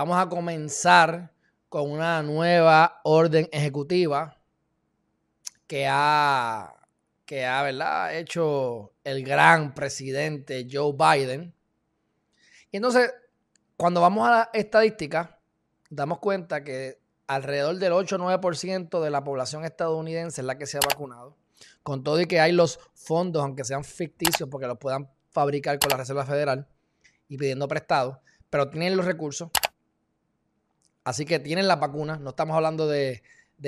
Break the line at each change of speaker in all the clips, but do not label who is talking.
vamos a comenzar con una nueva orden ejecutiva que ha, que ha ¿verdad? hecho el gran presidente Joe Biden. Y entonces, cuando vamos a la estadística, damos cuenta que alrededor del 8 o 9% de la población estadounidense es la que se ha vacunado. Con todo y que hay los fondos, aunque sean ficticios, porque los puedan fabricar con la Reserva Federal y pidiendo prestado, pero tienen los recursos. Así que tienen las vacunas. No estamos hablando de,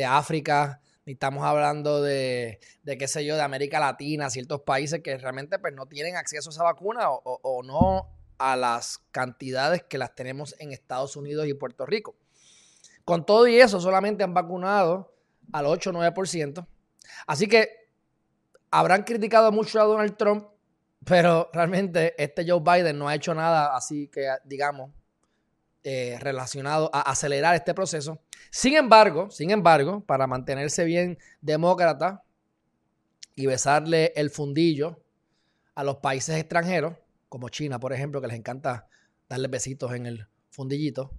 África, ni estamos hablando de, de, qué sé yo, de América Latina, ciertos países que realmente pues, no tienen acceso a esa vacuna o, o no a las cantidades que las tenemos en Estados Unidos y Puerto Rico. Con todo y eso, solamente han vacunado al 8 o 9%. Así que habrán criticado mucho a Donald Trump, pero realmente este Joe Biden no ha hecho nada así que, digamos, eh, relacionado a acelerar este proceso. Sin embargo, sin embargo, para mantenerse bien demócrata y besarle el fundillo a los países extranjeros, como China, por ejemplo, que les encanta darle besitos en el fundillito,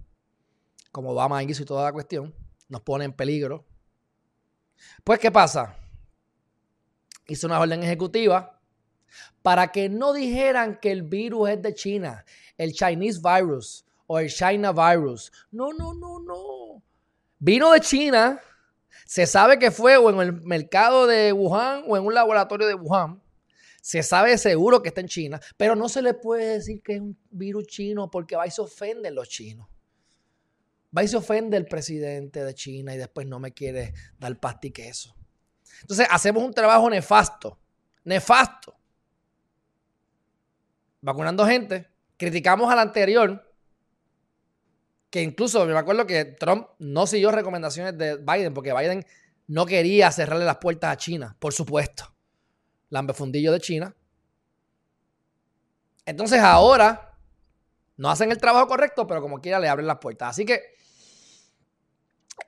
como Obama hizo y toda la cuestión, nos pone en peligro. Pues, ¿qué pasa? Hizo una orden ejecutiva para que no dijeran que el virus es de China, el Chinese virus o el China virus. No, no, no, no. Vino de China. Se sabe que fue o en el mercado de Wuhan o en un laboratorio de Wuhan. Se sabe seguro que está en China, pero no se le puede decir que es un virus chino porque va y se ofenden los chinos. Va y se ofende el presidente de China y después no me quiere dar pasta y queso. Entonces hacemos un trabajo nefasto, nefasto. Vacunando gente, criticamos al anterior, que incluso me acuerdo que Trump no siguió recomendaciones de Biden porque Biden no quería cerrarle las puertas a China, por supuesto. Lambefundillo de China. Entonces ahora no hacen el trabajo correcto, pero como quiera le abren las puertas. Así que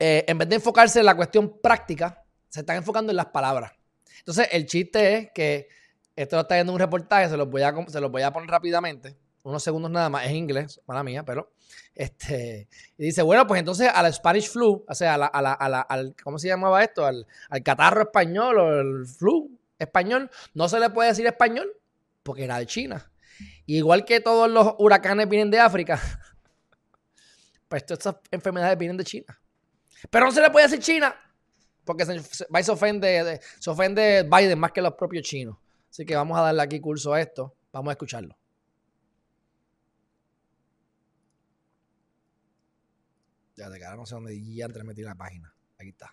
eh, en vez de enfocarse en la cuestión práctica, se están enfocando en las palabras. Entonces, el chiste es que esto lo está viendo un reportaje, se los voy a, se los voy a poner rápidamente, unos segundos nada más, es inglés, mala mía, pero este, y dice, bueno, pues entonces a la Spanish flu, o sea, a la, a la, al, ¿cómo se llamaba esto? Al, al catarro español o el flu español, no se le puede decir español porque era de China. igual que todos los huracanes vienen de África, pues todas estas enfermedades vienen de China. Pero no se le puede decir China porque se, se, ofende, se ofende Biden más que los propios chinos. Así que vamos a darle aquí curso a esto. Vamos a escucharlo. Ya de cara no sé dónde ya metí la página. Aquí está.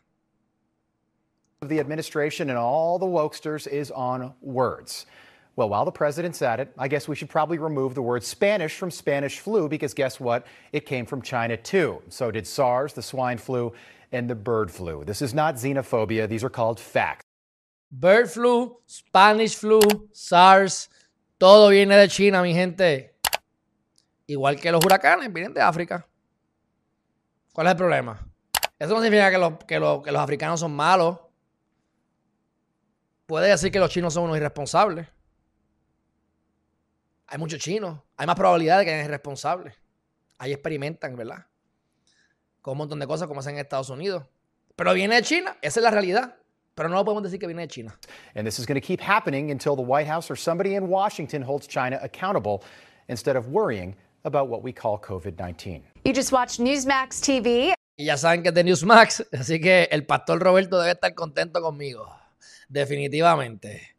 The administration and all the wokesters is on words. Well, while the president's at it, I guess we should probably remove the word Spanish from Spanish flu because guess what? It came from China too. So did SARS, the swine flu, and the bird flu. This is not xenophobia, these are called facts.
Bird flu, Spanish flu, SARS, todo viene de China, mi gente. Igual que los huracanes, vienen de África. ¿Cuál es el problema? Eso no significa que los, que los, que los africanos son malos. Puede decir que los chinos son unos irresponsables. Hay muchos chinos. Hay más probabilidad de que sean irresponsables. Ahí experimentan, ¿verdad? Con un montón de cosas como hacen en Estados Unidos. Pero viene de China. Esa es la realidad. Pero no podemos decir que viene de China.
And this is going to keep happening until the White House or somebody in Washington holds China accountable instead of worrying about what we call COVID-19.
You just watched Newsmax TV.
Y ya saben que es de Newsmax, así que el pastor Roberto debe estar contento conmigo. Definitivamente.